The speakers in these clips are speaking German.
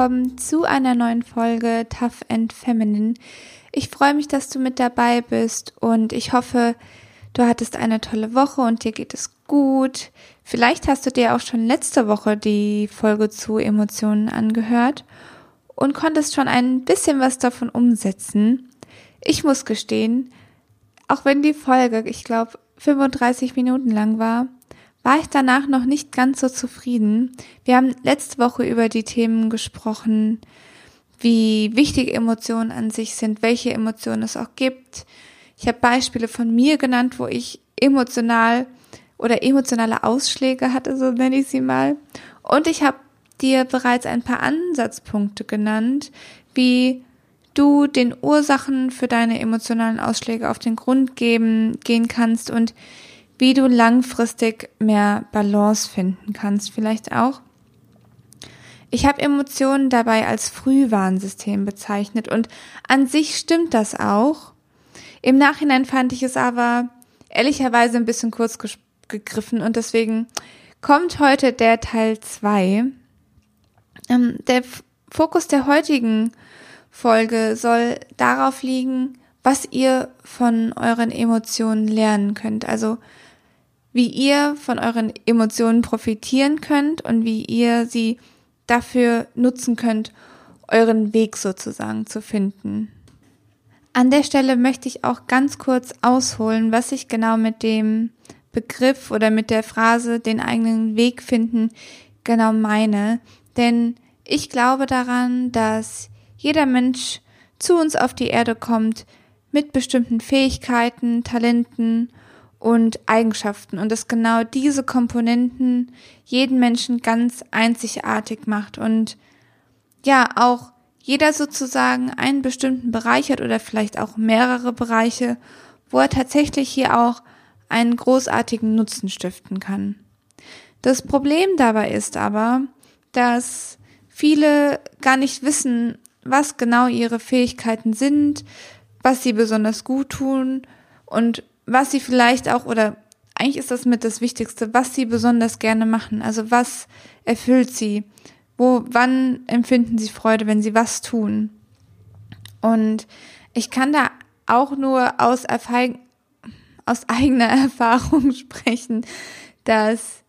willkommen zu einer neuen Folge Tough and Feminine. Ich freue mich, dass du mit dabei bist und ich hoffe, du hattest eine tolle Woche und dir geht es gut. Vielleicht hast du dir auch schon letzte Woche die Folge zu Emotionen angehört und konntest schon ein bisschen was davon umsetzen. Ich muss gestehen, auch wenn die Folge, ich glaube, 35 Minuten lang war, war ich danach noch nicht ganz so zufrieden. Wir haben letzte Woche über die Themen gesprochen, wie wichtig Emotionen an sich sind, welche Emotionen es auch gibt. Ich habe Beispiele von mir genannt, wo ich emotional oder emotionale Ausschläge hatte, so nenne ich sie mal. Und ich habe dir bereits ein paar Ansatzpunkte genannt, wie du den Ursachen für deine emotionalen Ausschläge auf den Grund geben, gehen kannst und wie du langfristig mehr Balance finden kannst, vielleicht auch. Ich habe Emotionen dabei als Frühwarnsystem bezeichnet und an sich stimmt das auch. Im Nachhinein fand ich es aber ehrlicherweise ein bisschen kurz gegriffen und deswegen kommt heute der Teil zwei. Ähm, der Fokus der heutigen Folge soll darauf liegen, was ihr von euren Emotionen lernen könnt. Also wie ihr von euren Emotionen profitieren könnt und wie ihr sie dafür nutzen könnt, euren Weg sozusagen zu finden. An der Stelle möchte ich auch ganz kurz ausholen, was ich genau mit dem Begriff oder mit der Phrase den eigenen Weg finden genau meine. Denn ich glaube daran, dass jeder Mensch zu uns auf die Erde kommt mit bestimmten Fähigkeiten, Talenten und Eigenschaften und dass genau diese Komponenten jeden Menschen ganz einzigartig macht und ja auch jeder sozusagen einen bestimmten Bereich hat oder vielleicht auch mehrere Bereiche, wo er tatsächlich hier auch einen großartigen Nutzen stiften kann. Das Problem dabei ist aber, dass viele gar nicht wissen, was genau ihre Fähigkeiten sind, was sie besonders gut tun und was sie vielleicht auch, oder eigentlich ist das mit das Wichtigste, was sie besonders gerne machen. Also was erfüllt sie? Wo, wann empfinden sie Freude, wenn sie was tun? Und ich kann da auch nur aus, aus eigener Erfahrung sprechen, dass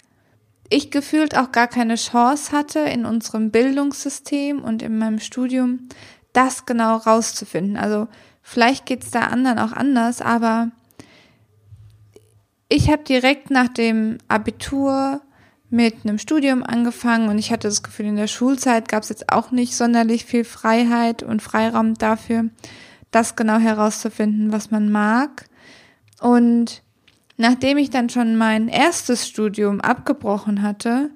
ich gefühlt auch gar keine Chance hatte in unserem Bildungssystem und in meinem Studium, das genau rauszufinden. Also vielleicht geht es da anderen auch anders, aber ich habe direkt nach dem Abitur mit einem Studium angefangen und ich hatte das Gefühl, in der Schulzeit gab es jetzt auch nicht sonderlich viel Freiheit und Freiraum dafür, das genau herauszufinden, was man mag. Und nachdem ich dann schon mein erstes Studium abgebrochen hatte,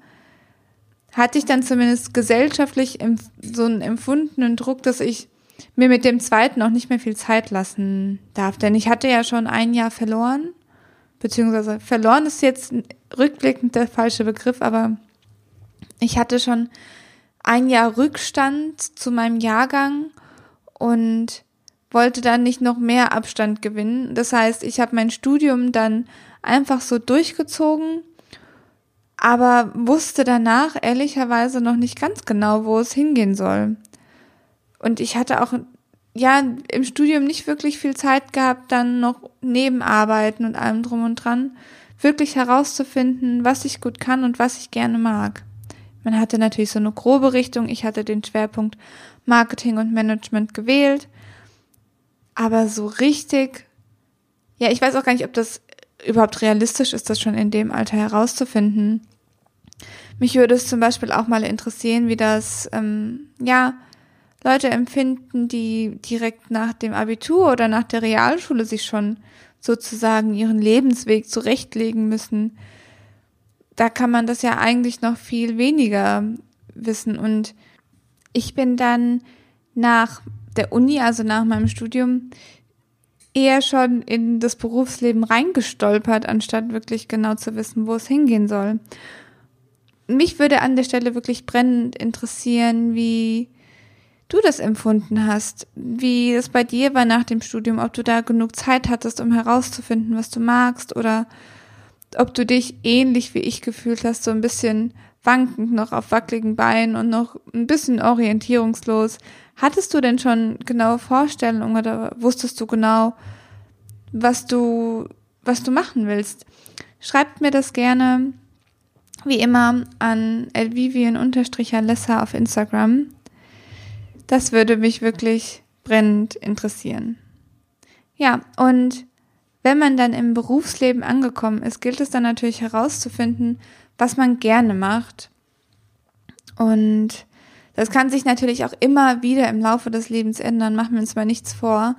hatte ich dann zumindest gesellschaftlich so einen empfundenen Druck, dass ich mir mit dem zweiten auch nicht mehr viel Zeit lassen darf. Denn ich hatte ja schon ein Jahr verloren beziehungsweise verloren ist jetzt rückblickend der falsche Begriff, aber ich hatte schon ein Jahr Rückstand zu meinem Jahrgang und wollte dann nicht noch mehr Abstand gewinnen. Das heißt, ich habe mein Studium dann einfach so durchgezogen, aber wusste danach ehrlicherweise noch nicht ganz genau, wo es hingehen soll. Und ich hatte auch ja im Studium nicht wirklich viel Zeit gehabt, dann noch Nebenarbeiten und allem drum und dran, wirklich herauszufinden, was ich gut kann und was ich gerne mag. Man hatte natürlich so eine grobe Richtung. Ich hatte den Schwerpunkt Marketing und Management gewählt. Aber so richtig, ja, ich weiß auch gar nicht, ob das überhaupt realistisch ist, das schon in dem Alter herauszufinden. Mich würde es zum Beispiel auch mal interessieren, wie das, ähm, ja, Leute empfinden, die direkt nach dem Abitur oder nach der Realschule sich schon sozusagen ihren Lebensweg zurechtlegen müssen. Da kann man das ja eigentlich noch viel weniger wissen. Und ich bin dann nach der Uni, also nach meinem Studium, eher schon in das Berufsleben reingestolpert, anstatt wirklich genau zu wissen, wo es hingehen soll. Mich würde an der Stelle wirklich brennend interessieren, wie du das empfunden hast, wie es bei dir war nach dem Studium, ob du da genug Zeit hattest, um herauszufinden, was du magst oder ob du dich ähnlich wie ich gefühlt hast, so ein bisschen wankend, noch auf wackeligen Beinen und noch ein bisschen orientierungslos. Hattest du denn schon genaue Vorstellungen oder wusstest du genau, was du, was du machen willst? Schreibt mir das gerne, wie immer, an elvivian-alessa auf Instagram. Das würde mich wirklich brennend interessieren. Ja, und wenn man dann im Berufsleben angekommen ist, gilt es dann natürlich herauszufinden, was man gerne macht. Und das kann sich natürlich auch immer wieder im Laufe des Lebens ändern, machen wir uns mal nichts vor.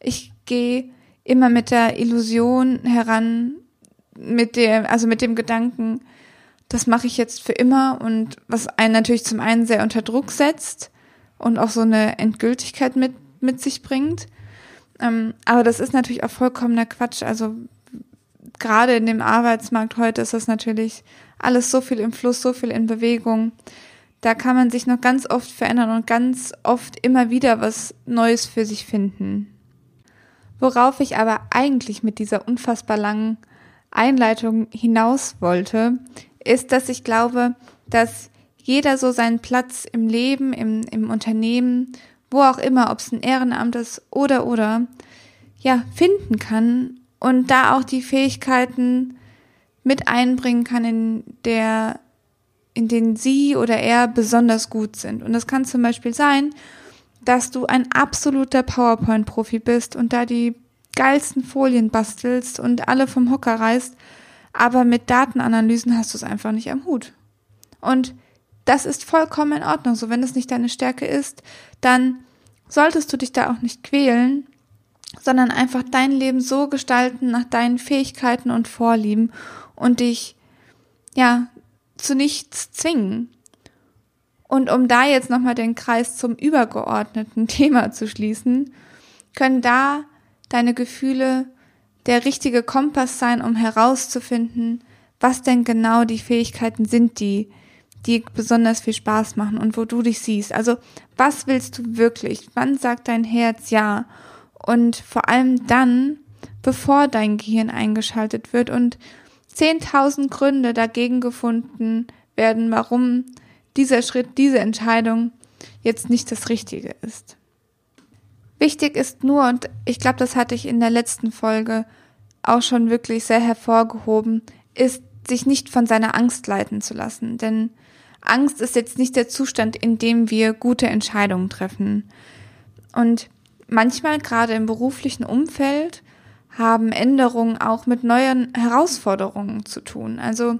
Ich gehe immer mit der Illusion heran, mit dem, also mit dem Gedanken, das mache ich jetzt für immer und was einen natürlich zum einen sehr unter Druck setzt und auch so eine Endgültigkeit mit, mit sich bringt. Ähm, aber das ist natürlich auch vollkommener Quatsch. Also gerade in dem Arbeitsmarkt heute ist das natürlich alles so viel im Fluss, so viel in Bewegung. Da kann man sich noch ganz oft verändern und ganz oft immer wieder was Neues für sich finden. Worauf ich aber eigentlich mit dieser unfassbar langen Einleitung hinaus wollte, ist, dass ich glaube, dass jeder so seinen Platz im Leben, im, im Unternehmen, wo auch immer, ob es ein Ehrenamt ist oder oder, ja, finden kann und da auch die Fähigkeiten mit einbringen kann, in der, in denen sie oder er besonders gut sind. Und das kann zum Beispiel sein, dass du ein absoluter PowerPoint-Profi bist und da die geilsten Folien bastelst und alle vom Hocker reißt, aber mit Datenanalysen hast du es einfach nicht am Hut. Und das ist vollkommen in Ordnung. So, wenn es nicht deine Stärke ist, dann solltest du dich da auch nicht quälen, sondern einfach dein Leben so gestalten nach deinen Fähigkeiten und Vorlieben und dich, ja, zu nichts zwingen. Und um da jetzt nochmal den Kreis zum übergeordneten Thema zu schließen, können da deine Gefühle der richtige Kompass sein, um herauszufinden, was denn genau die Fähigkeiten sind, die die besonders viel Spaß machen und wo du dich siehst. Also, was willst du wirklich? Wann sagt dein Herz ja? Und vor allem dann, bevor dein Gehirn eingeschaltet wird und 10.000 Gründe dagegen gefunden werden, warum dieser Schritt, diese Entscheidung jetzt nicht das Richtige ist. Wichtig ist nur, und ich glaube, das hatte ich in der letzten Folge auch schon wirklich sehr hervorgehoben, ist, sich nicht von seiner Angst leiten zu lassen. Denn Angst ist jetzt nicht der Zustand, in dem wir gute Entscheidungen treffen. Und manchmal, gerade im beruflichen Umfeld, haben Änderungen auch mit neuen Herausforderungen zu tun. Also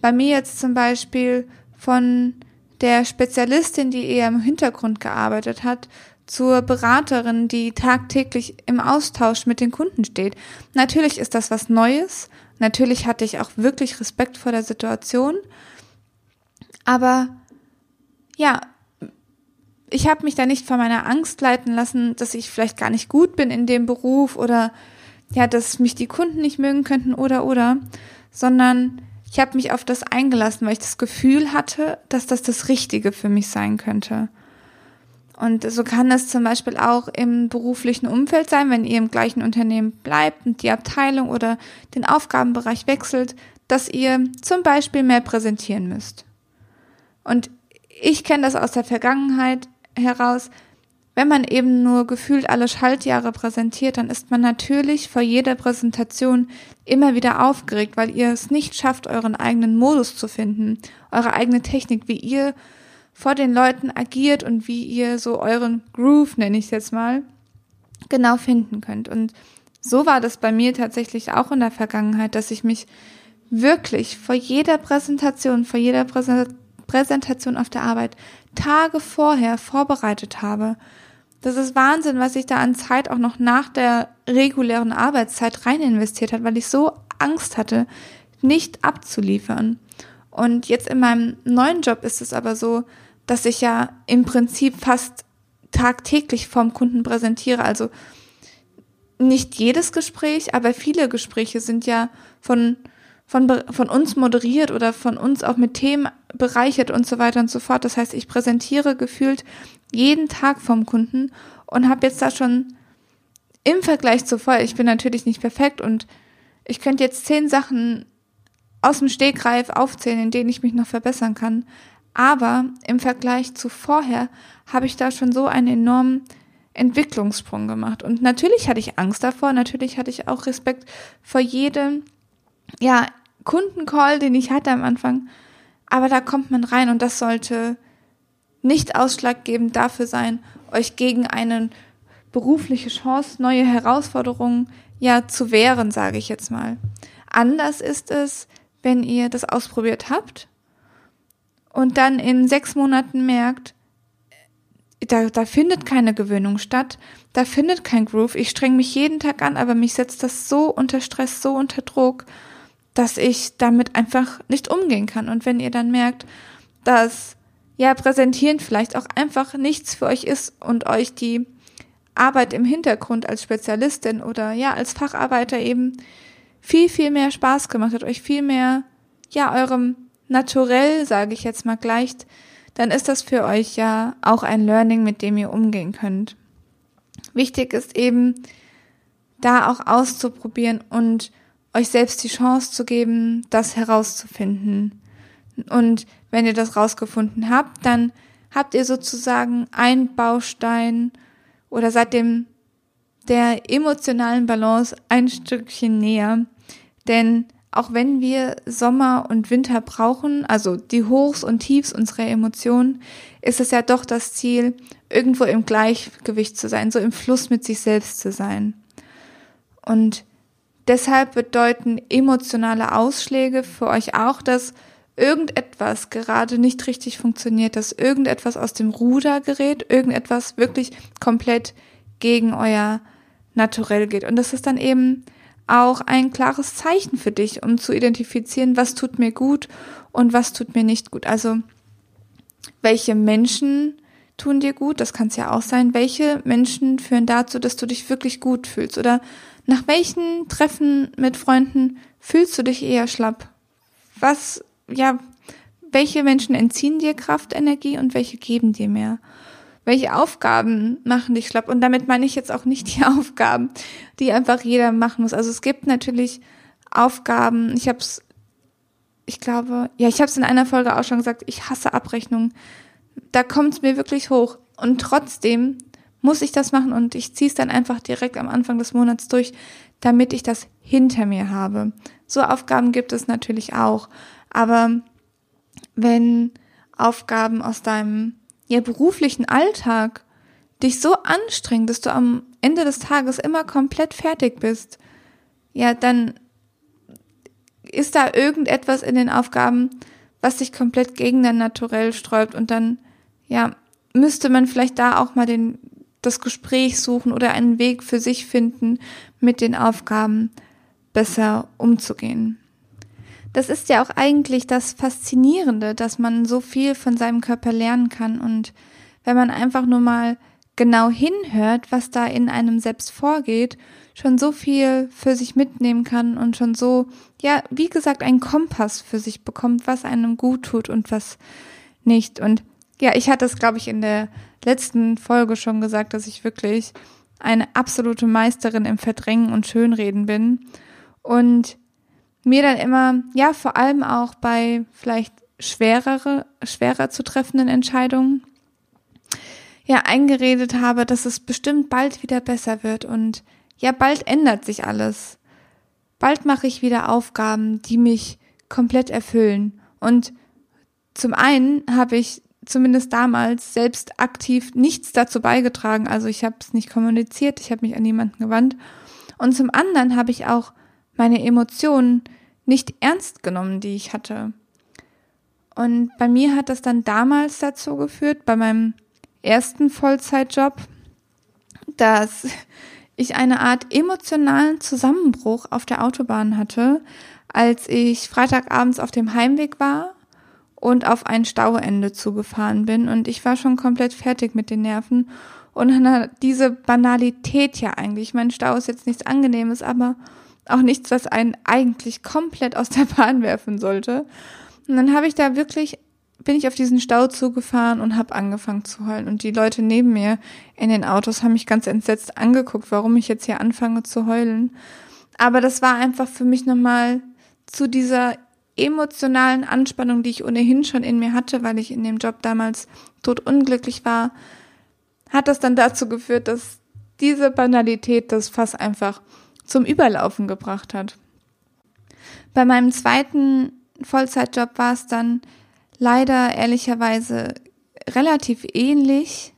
bei mir jetzt zum Beispiel von der Spezialistin, die eher im Hintergrund gearbeitet hat, zur Beraterin, die tagtäglich im Austausch mit den Kunden steht. Natürlich ist das was Neues. Natürlich hatte ich auch wirklich Respekt vor der Situation. Aber ja, ich habe mich da nicht von meiner Angst leiten lassen, dass ich vielleicht gar nicht gut bin in dem Beruf oder ja, dass mich die Kunden nicht mögen könnten oder oder, sondern ich habe mich auf das eingelassen, weil ich das Gefühl hatte, dass das das Richtige für mich sein könnte. Und so kann es zum Beispiel auch im beruflichen Umfeld sein, wenn ihr im gleichen Unternehmen bleibt und die Abteilung oder den Aufgabenbereich wechselt, dass ihr zum Beispiel mehr präsentieren müsst. Und ich kenne das aus der Vergangenheit heraus. Wenn man eben nur gefühlt alle Schaltjahre präsentiert, dann ist man natürlich vor jeder Präsentation immer wieder aufgeregt, weil ihr es nicht schafft, euren eigenen Modus zu finden, eure eigene Technik, wie ihr vor den Leuten agiert und wie ihr so euren Groove, nenne ich es jetzt mal, genau finden könnt. Und so war das bei mir tatsächlich auch in der Vergangenheit, dass ich mich wirklich vor jeder Präsentation, vor jeder Präsentation auf der Arbeit Tage vorher vorbereitet habe. Das ist Wahnsinn, was ich da an Zeit auch noch nach der regulären Arbeitszeit rein investiert hat, weil ich so Angst hatte, nicht abzuliefern. Und jetzt in meinem neuen Job ist es aber so, dass ich ja im Prinzip fast tagtäglich vorm Kunden präsentiere. Also nicht jedes Gespräch, aber viele Gespräche sind ja von, von, von uns moderiert oder von uns auch mit Themen bereichert und so weiter und so fort. Das heißt, ich präsentiere gefühlt jeden Tag vom Kunden und habe jetzt da schon im Vergleich zu vorher, ich bin natürlich nicht perfekt und ich könnte jetzt zehn Sachen aus dem Stegreif aufzählen, in denen ich mich noch verbessern kann. Aber im Vergleich zu vorher habe ich da schon so einen enormen Entwicklungssprung gemacht. Und natürlich hatte ich Angst davor, natürlich hatte ich auch Respekt vor jedem, ja, Kundencall, den ich hatte am Anfang. Aber da kommt man rein und das sollte nicht ausschlaggebend dafür sein, euch gegen eine berufliche Chance, neue Herausforderungen ja zu wehren, sage ich jetzt mal. Anders ist es, wenn ihr das ausprobiert habt und dann in sechs Monaten merkt, da, da findet keine Gewöhnung statt, da findet kein Groove. Ich streng mich jeden Tag an, aber mich setzt das so unter Stress, so unter Druck, dass ich damit einfach nicht umgehen kann. Und wenn ihr dann merkt, dass ja präsentieren vielleicht auch einfach nichts für euch ist und euch die Arbeit im Hintergrund als Spezialistin oder ja als Facharbeiter eben viel, viel mehr Spaß gemacht hat, euch viel mehr ja eurem Naturell, sage ich jetzt mal, gleicht, dann ist das für euch ja auch ein Learning, mit dem ihr umgehen könnt. Wichtig ist eben, da auch auszuprobieren und euch selbst die Chance zu geben, das herauszufinden. Und wenn ihr das rausgefunden habt, dann habt ihr sozusagen ein Baustein oder seid dem der emotionalen Balance ein Stückchen näher. Denn auch wenn wir Sommer und Winter brauchen, also die Hochs und Tiefs unserer Emotionen, ist es ja doch das Ziel, irgendwo im Gleichgewicht zu sein, so im Fluss mit sich selbst zu sein. Und deshalb bedeuten emotionale Ausschläge für euch auch, dass irgendetwas gerade nicht richtig funktioniert, dass irgendetwas aus dem Ruder gerät, irgendetwas wirklich komplett gegen euer Naturell geht. Und das ist dann eben auch ein klares Zeichen für dich, um zu identifizieren, was tut mir gut und was tut mir nicht gut. Also welche Menschen tun dir gut, das kann es ja auch sein, welche Menschen führen dazu, dass du dich wirklich gut fühlst oder nach welchen Treffen mit Freunden fühlst du dich eher schlapp? Was, ja, welche Menschen entziehen dir Kraft, Energie und welche geben dir mehr? welche Aufgaben machen dich schlapp? Und damit meine ich jetzt auch nicht die Aufgaben, die einfach jeder machen muss. Also es gibt natürlich Aufgaben, ich habe es, ich glaube, ja, ich habe es in einer Folge auch schon gesagt, ich hasse Abrechnungen. Da kommt es mir wirklich hoch. Und trotzdem muss ich das machen und ich ziehe es dann einfach direkt am Anfang des Monats durch, damit ich das hinter mir habe. So Aufgaben gibt es natürlich auch. Aber wenn Aufgaben aus deinem ja, beruflichen Alltag dich so anstrengt, dass du am Ende des Tages immer komplett fertig bist, ja, dann ist da irgendetwas in den Aufgaben, was sich komplett gegen dein Naturell sträubt und dann, ja, müsste man vielleicht da auch mal den, das Gespräch suchen oder einen Weg für sich finden, mit den Aufgaben besser umzugehen. Das ist ja auch eigentlich das Faszinierende, dass man so viel von seinem Körper lernen kann und wenn man einfach nur mal genau hinhört, was da in einem selbst vorgeht, schon so viel für sich mitnehmen kann und schon so, ja, wie gesagt, einen Kompass für sich bekommt, was einem gut tut und was nicht. Und ja, ich hatte es, glaube ich, in der letzten Folge schon gesagt, dass ich wirklich eine absolute Meisterin im Verdrängen und Schönreden bin. Und mir dann immer, ja, vor allem auch bei vielleicht schwerere, schwerer zu treffenden Entscheidungen, ja, eingeredet habe, dass es bestimmt bald wieder besser wird und ja, bald ändert sich alles. Bald mache ich wieder Aufgaben, die mich komplett erfüllen. Und zum einen habe ich zumindest damals selbst aktiv nichts dazu beigetragen. Also ich habe es nicht kommuniziert, ich habe mich an niemanden gewandt. Und zum anderen habe ich auch meine Emotionen nicht ernst genommen, die ich hatte. Und bei mir hat das dann damals dazu geführt, bei meinem ersten Vollzeitjob, dass ich eine Art emotionalen Zusammenbruch auf der Autobahn hatte, als ich Freitagabends auf dem Heimweg war und auf ein Stauende zugefahren bin und ich war schon komplett fertig mit den Nerven und diese Banalität ja eigentlich, mein Stau ist jetzt nichts Angenehmes, aber auch nichts, was einen eigentlich komplett aus der Bahn werfen sollte. Und dann habe ich da wirklich, bin ich auf diesen Stau zugefahren und habe angefangen zu heulen. Und die Leute neben mir in den Autos haben mich ganz entsetzt angeguckt, warum ich jetzt hier anfange zu heulen. Aber das war einfach für mich nochmal zu dieser emotionalen Anspannung, die ich ohnehin schon in mir hatte, weil ich in dem Job damals tot unglücklich war, hat das dann dazu geführt, dass diese Banalität das Fass einfach zum Überlaufen gebracht hat. Bei meinem zweiten Vollzeitjob war es dann leider ehrlicherweise relativ ähnlich.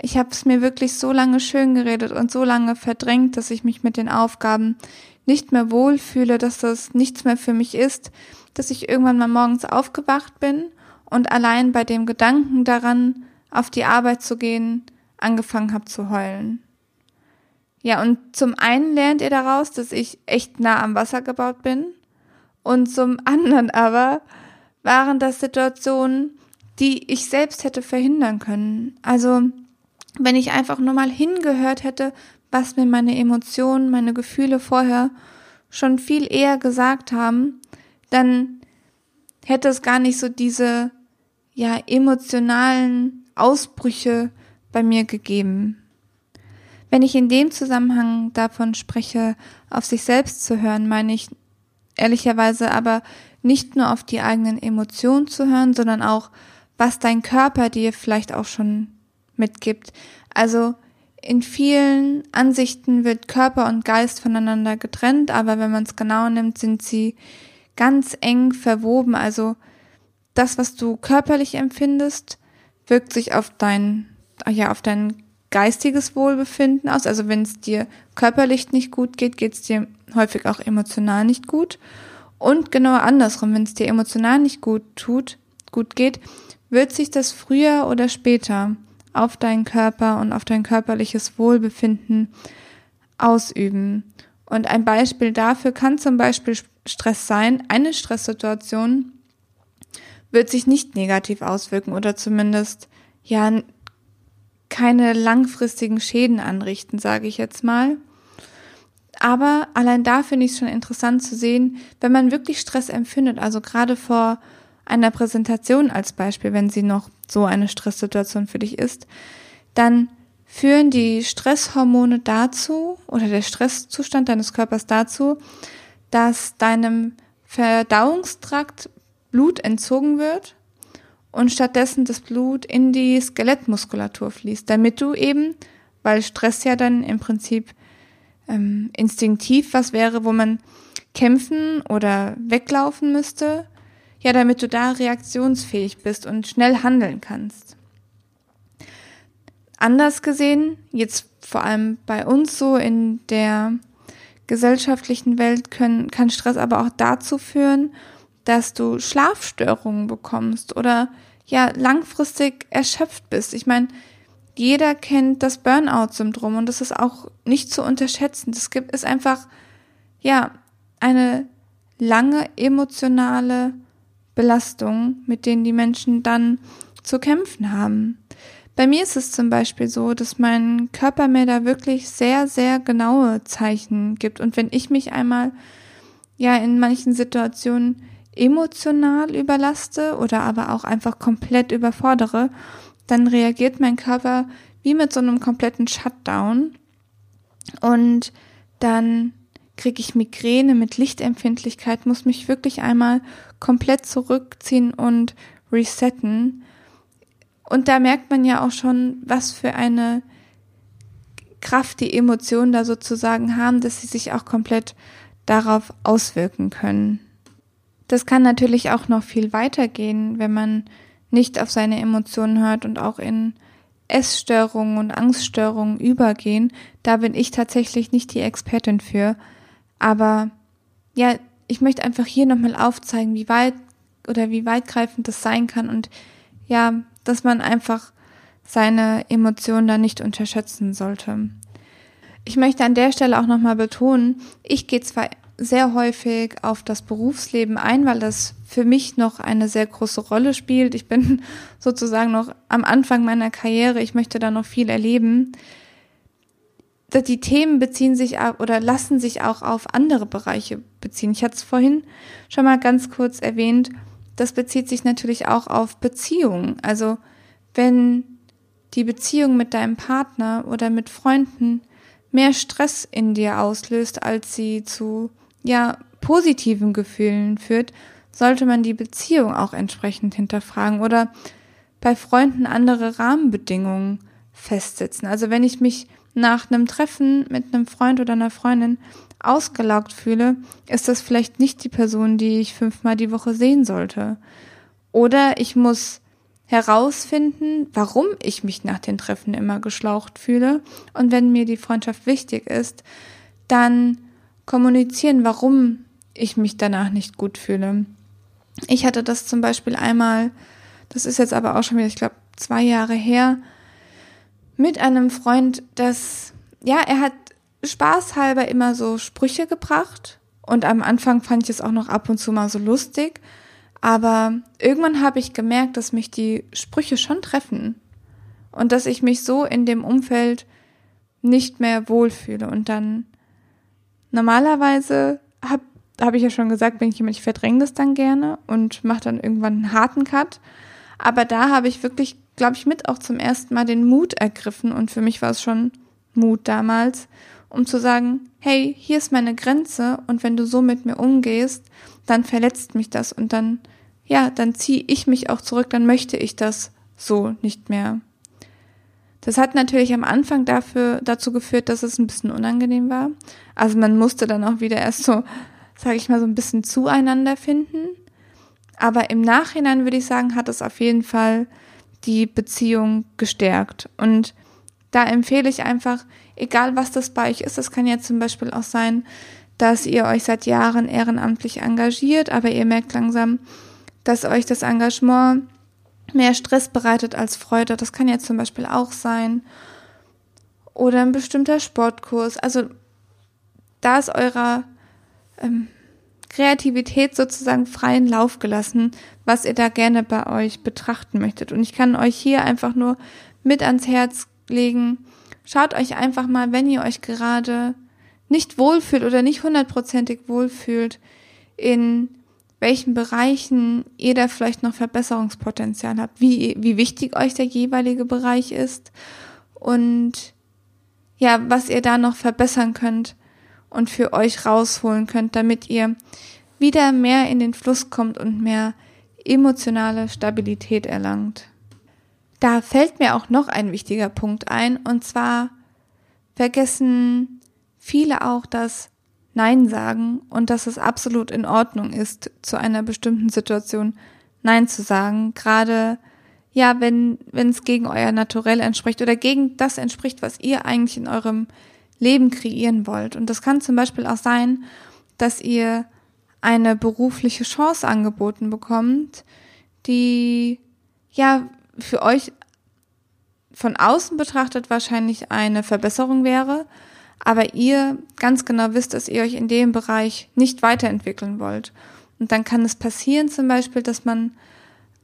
Ich habe es mir wirklich so lange schön geredet und so lange verdrängt, dass ich mich mit den Aufgaben nicht mehr wohlfühle, dass das nichts mehr für mich ist, dass ich irgendwann mal morgens aufgewacht bin und allein bei dem Gedanken daran, auf die Arbeit zu gehen, angefangen habe zu heulen. Ja, und zum einen lernt ihr daraus, dass ich echt nah am Wasser gebaut bin und zum anderen aber waren das Situationen, die ich selbst hätte verhindern können. Also, wenn ich einfach nur mal hingehört hätte, was mir meine Emotionen, meine Gefühle vorher schon viel eher gesagt haben, dann hätte es gar nicht so diese, ja, emotionalen Ausbrüche bei mir gegeben. Wenn ich in dem Zusammenhang davon spreche, auf sich selbst zu hören, meine ich ehrlicherweise aber nicht nur auf die eigenen Emotionen zu hören, sondern auch, was dein Körper dir vielleicht auch schon mitgibt. Also in vielen Ansichten wird Körper und Geist voneinander getrennt, aber wenn man es genau nimmt, sind sie ganz eng verwoben. Also das, was du körperlich empfindest, wirkt sich auf dein, ja, auf dein geistiges Wohlbefinden aus. Also wenn es dir körperlich nicht gut geht, geht es dir häufig auch emotional nicht gut. Und genau andersrum, wenn es dir emotional nicht gut tut, gut geht, wird sich das früher oder später auf deinen Körper und auf dein körperliches Wohlbefinden ausüben. Und ein Beispiel dafür kann zum Beispiel Stress sein. Eine Stresssituation wird sich nicht negativ auswirken oder zumindest ja keine langfristigen Schäden anrichten, sage ich jetzt mal. Aber allein da finde ich es schon interessant zu sehen, wenn man wirklich Stress empfindet, also gerade vor einer Präsentation als Beispiel, wenn sie noch so eine Stresssituation für dich ist, dann führen die Stresshormone dazu oder der Stresszustand deines Körpers dazu, dass deinem Verdauungstrakt Blut entzogen wird und stattdessen das Blut in die Skelettmuskulatur fließt, damit du eben, weil Stress ja dann im Prinzip ähm, instinktiv was wäre, wo man kämpfen oder weglaufen müsste, ja, damit du da reaktionsfähig bist und schnell handeln kannst. Anders gesehen, jetzt vor allem bei uns so in der gesellschaftlichen Welt können, kann Stress aber auch dazu führen, dass du Schlafstörungen bekommst oder ja langfristig erschöpft bist. Ich meine, jeder kennt das Burnout-Syndrom und das ist auch nicht zu unterschätzen. Das gibt ist einfach ja eine lange emotionale Belastung, mit denen die Menschen dann zu kämpfen haben. Bei mir ist es zum Beispiel so, dass mein Körper mir da wirklich sehr, sehr genaue Zeichen gibt. Und wenn ich mich einmal ja in manchen Situationen emotional überlaste oder aber auch einfach komplett überfordere, dann reagiert mein Körper wie mit so einem kompletten Shutdown und dann kriege ich Migräne mit Lichtempfindlichkeit, muss mich wirklich einmal komplett zurückziehen und resetten. Und da merkt man ja auch schon, was für eine Kraft die Emotionen da sozusagen haben, dass sie sich auch komplett darauf auswirken können. Das kann natürlich auch noch viel weitergehen, wenn man nicht auf seine Emotionen hört und auch in Essstörungen und Angststörungen übergehen. Da bin ich tatsächlich nicht die Expertin für. Aber ja, ich möchte einfach hier nochmal aufzeigen, wie weit oder wie weitgreifend das sein kann und ja, dass man einfach seine Emotionen da nicht unterschätzen sollte. Ich möchte an der Stelle auch nochmal betonen, ich gehe zwar sehr häufig auf das Berufsleben ein, weil das für mich noch eine sehr große Rolle spielt. Ich bin sozusagen noch am Anfang meiner Karriere. Ich möchte da noch viel erleben. Die Themen beziehen sich oder lassen sich auch auf andere Bereiche beziehen. Ich hatte es vorhin schon mal ganz kurz erwähnt. Das bezieht sich natürlich auch auf Beziehungen. Also wenn die Beziehung mit deinem Partner oder mit Freunden mehr Stress in dir auslöst, als sie zu ja positiven Gefühlen führt, sollte man die Beziehung auch entsprechend hinterfragen oder bei Freunden andere Rahmenbedingungen festsetzen. Also wenn ich mich nach einem Treffen mit einem Freund oder einer Freundin ausgelaugt fühle, ist das vielleicht nicht die Person, die ich fünfmal die Woche sehen sollte. Oder ich muss herausfinden, warum ich mich nach den Treffen immer geschlaucht fühle. Und wenn mir die Freundschaft wichtig ist, dann kommunizieren, warum ich mich danach nicht gut fühle. Ich hatte das zum Beispiel einmal, das ist jetzt aber auch schon wieder, ich glaube, zwei Jahre her, mit einem Freund, dass, ja, er hat spaßhalber immer so Sprüche gebracht. Und am Anfang fand ich es auch noch ab und zu mal so lustig. Aber irgendwann habe ich gemerkt, dass mich die Sprüche schon treffen. Und dass ich mich so in dem Umfeld nicht mehr wohlfühle. Und dann normalerweise habe hab ich ja schon gesagt, bin ich jemand, ich verdränge das dann gerne und mache dann irgendwann einen harten Cut. Aber da habe ich wirklich, glaube ich, mit auch zum ersten Mal den Mut ergriffen. Und für mich war es schon Mut damals, um zu sagen, hey, hier ist meine Grenze und wenn du so mit mir umgehst, dann verletzt mich das und dann, ja, dann ziehe ich mich auch zurück, dann möchte ich das so nicht mehr. Das hat natürlich am Anfang dafür, dazu geführt, dass es ein bisschen unangenehm war. Also man musste dann auch wieder erst so, sage ich mal, so ein bisschen zueinander finden. Aber im Nachhinein würde ich sagen, hat es auf jeden Fall die Beziehung gestärkt. Und da empfehle ich einfach, egal was das bei euch ist, das kann ja zum Beispiel auch sein, dass ihr euch seit Jahren ehrenamtlich engagiert, aber ihr merkt langsam, dass euch das Engagement mehr Stress bereitet als Freude. Das kann ja zum Beispiel auch sein. Oder ein bestimmter Sportkurs. Also da ist eurer ähm, Kreativität sozusagen freien Lauf gelassen, was ihr da gerne bei euch betrachten möchtet. Und ich kann euch hier einfach nur mit ans Herz legen, schaut euch einfach mal, wenn ihr euch gerade nicht wohlfühlt oder nicht hundertprozentig wohlfühlt, in welchen Bereichen ihr da vielleicht noch Verbesserungspotenzial habt, wie, wie wichtig euch der jeweilige Bereich ist und ja, was ihr da noch verbessern könnt und für euch rausholen könnt, damit ihr wieder mehr in den Fluss kommt und mehr emotionale Stabilität erlangt. Da fällt mir auch noch ein wichtiger Punkt ein, und zwar vergessen viele auch das Nein sagen und dass es absolut in Ordnung ist, zu einer bestimmten Situation Nein zu sagen, gerade ja, wenn wenn es gegen euer Naturell entspricht oder gegen das entspricht, was ihr eigentlich in eurem Leben kreieren wollt. Und das kann zum Beispiel auch sein, dass ihr eine berufliche Chance angeboten bekommt, die ja für euch von außen betrachtet wahrscheinlich eine Verbesserung wäre, aber ihr ganz genau wisst, dass ihr euch in dem Bereich nicht weiterentwickeln wollt. Und dann kann es passieren zum Beispiel, dass man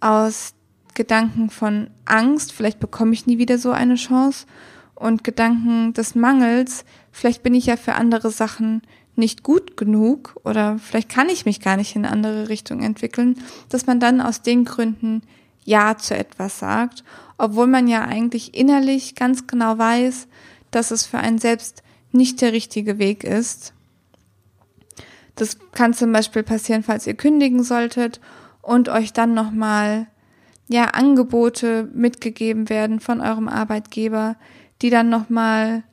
aus Gedanken von Angst, vielleicht bekomme ich nie wieder so eine Chance, und Gedanken des Mangels, vielleicht bin ich ja für andere Sachen nicht gut genug oder vielleicht kann ich mich gar nicht in eine andere Richtung entwickeln, dass man dann aus den Gründen Ja zu etwas sagt, obwohl man ja eigentlich innerlich ganz genau weiß, dass es für einen selbst nicht der richtige Weg ist. Das kann zum Beispiel passieren, falls ihr kündigen solltet und euch dann nochmal ja Angebote mitgegeben werden von eurem Arbeitgeber, die dann nochmal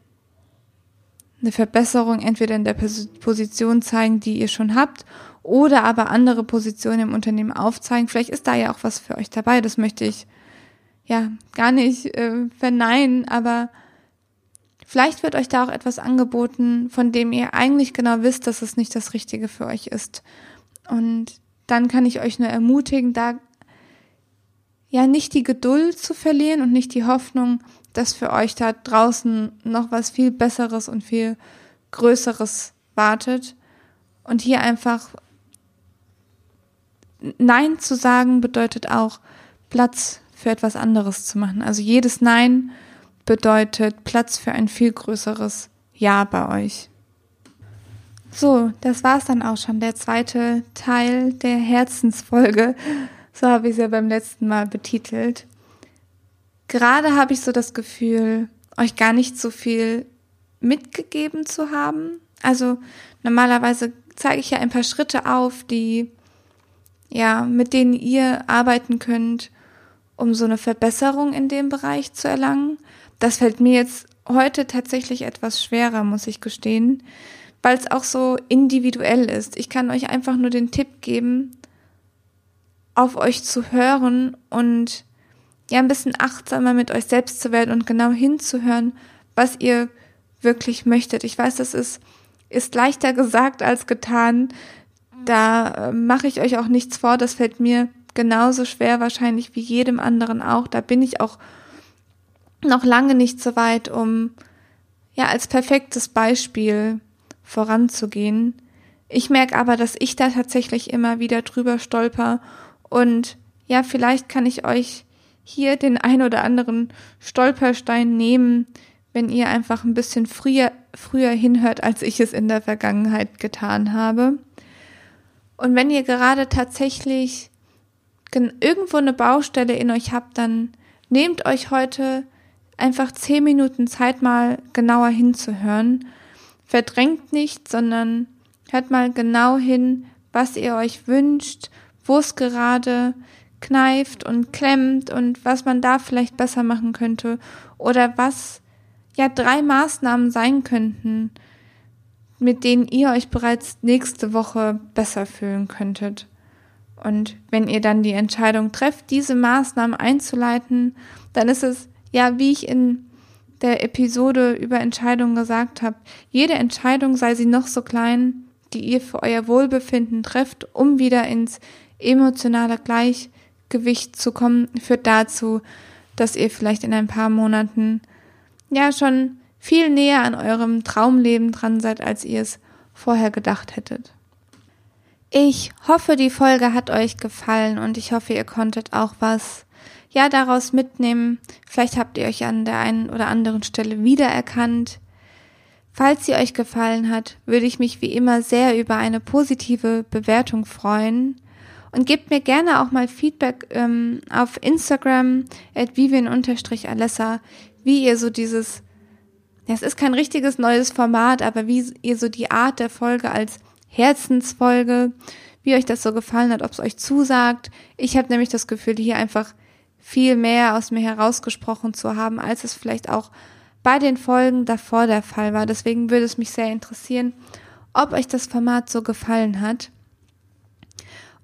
eine Verbesserung entweder in der Position zeigen, die ihr schon habt, oder aber andere Positionen im Unternehmen aufzeigen. Vielleicht ist da ja auch was für euch dabei. Das möchte ich ja gar nicht äh, verneinen, aber vielleicht wird euch da auch etwas angeboten, von dem ihr eigentlich genau wisst, dass es nicht das Richtige für euch ist. Und dann kann ich euch nur ermutigen, da ja nicht die Geduld zu verlieren und nicht die Hoffnung, dass für euch da draußen noch was viel Besseres und viel Größeres wartet. Und hier einfach Nein zu sagen bedeutet auch Platz für etwas anderes zu machen. Also jedes Nein bedeutet Platz für ein viel größeres Ja bei euch. So, das war's dann auch schon, der zweite Teil der Herzensfolge. So habe ich es ja beim letzten Mal betitelt. Gerade habe ich so das Gefühl, euch gar nicht so viel mitgegeben zu haben. Also normalerweise zeige ich ja ein paar Schritte auf, die ja, mit denen ihr arbeiten könnt, um so eine Verbesserung in dem Bereich zu erlangen. Das fällt mir jetzt heute tatsächlich etwas schwerer, muss ich gestehen, weil es auch so individuell ist. Ich kann euch einfach nur den Tipp geben, auf euch zu hören und ja ein bisschen achtsamer mit euch selbst zu werden und genau hinzuhören, was ihr wirklich möchtet. Ich weiß, das ist, ist leichter gesagt als getan. Da äh, mache ich euch auch nichts vor. Das fällt mir genauso schwer wahrscheinlich wie jedem anderen auch. Da bin ich auch noch lange nicht so weit, um ja als perfektes Beispiel voranzugehen. Ich merke aber, dass ich da tatsächlich immer wieder drüber stolper und ja, vielleicht kann ich euch hier den ein oder anderen Stolperstein nehmen, wenn ihr einfach ein bisschen früher, früher hinhört, als ich es in der Vergangenheit getan habe. Und wenn ihr gerade tatsächlich irgendwo eine Baustelle in euch habt, dann nehmt euch heute einfach zehn Minuten Zeit mal genauer hinzuhören. Verdrängt nicht, sondern hört mal genau hin, was ihr euch wünscht, wo es gerade kneift und klemmt und was man da vielleicht besser machen könnte oder was ja drei Maßnahmen sein könnten, mit denen ihr euch bereits nächste Woche besser fühlen könntet. Und wenn ihr dann die Entscheidung trefft, diese Maßnahmen einzuleiten, dann ist es ja, wie ich in der Episode über Entscheidungen gesagt habe, jede Entscheidung, sei sie noch so klein, die ihr für euer Wohlbefinden trefft, um wieder ins emotionale Gleichgewicht zu kommen, führt dazu, dass ihr vielleicht in ein paar Monaten ja schon viel näher an eurem Traumleben dran seid, als ihr es vorher gedacht hättet. Ich hoffe, die Folge hat euch gefallen und ich hoffe, ihr konntet auch was ja daraus mitnehmen. Vielleicht habt ihr euch an der einen oder anderen Stelle wiedererkannt. Falls sie euch gefallen hat, würde ich mich wie immer sehr über eine positive Bewertung freuen. Und gebt mir gerne auch mal Feedback ähm, auf Instagram at vivian-alessa, wie ihr so dieses, ja, es ist kein richtiges neues Format, aber wie ihr so die Art der Folge als Herzensfolge, wie euch das so gefallen hat, ob es euch zusagt. Ich habe nämlich das Gefühl, hier einfach viel mehr aus mir herausgesprochen zu haben, als es vielleicht auch bei den Folgen davor der Fall war. Deswegen würde es mich sehr interessieren, ob euch das Format so gefallen hat.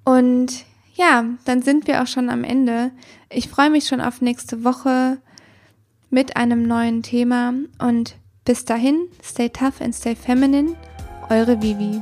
Und ja, dann sind wir auch schon am Ende. Ich freue mich schon auf nächste Woche mit einem neuen Thema und bis dahin, stay tough and stay feminine, eure Vivi.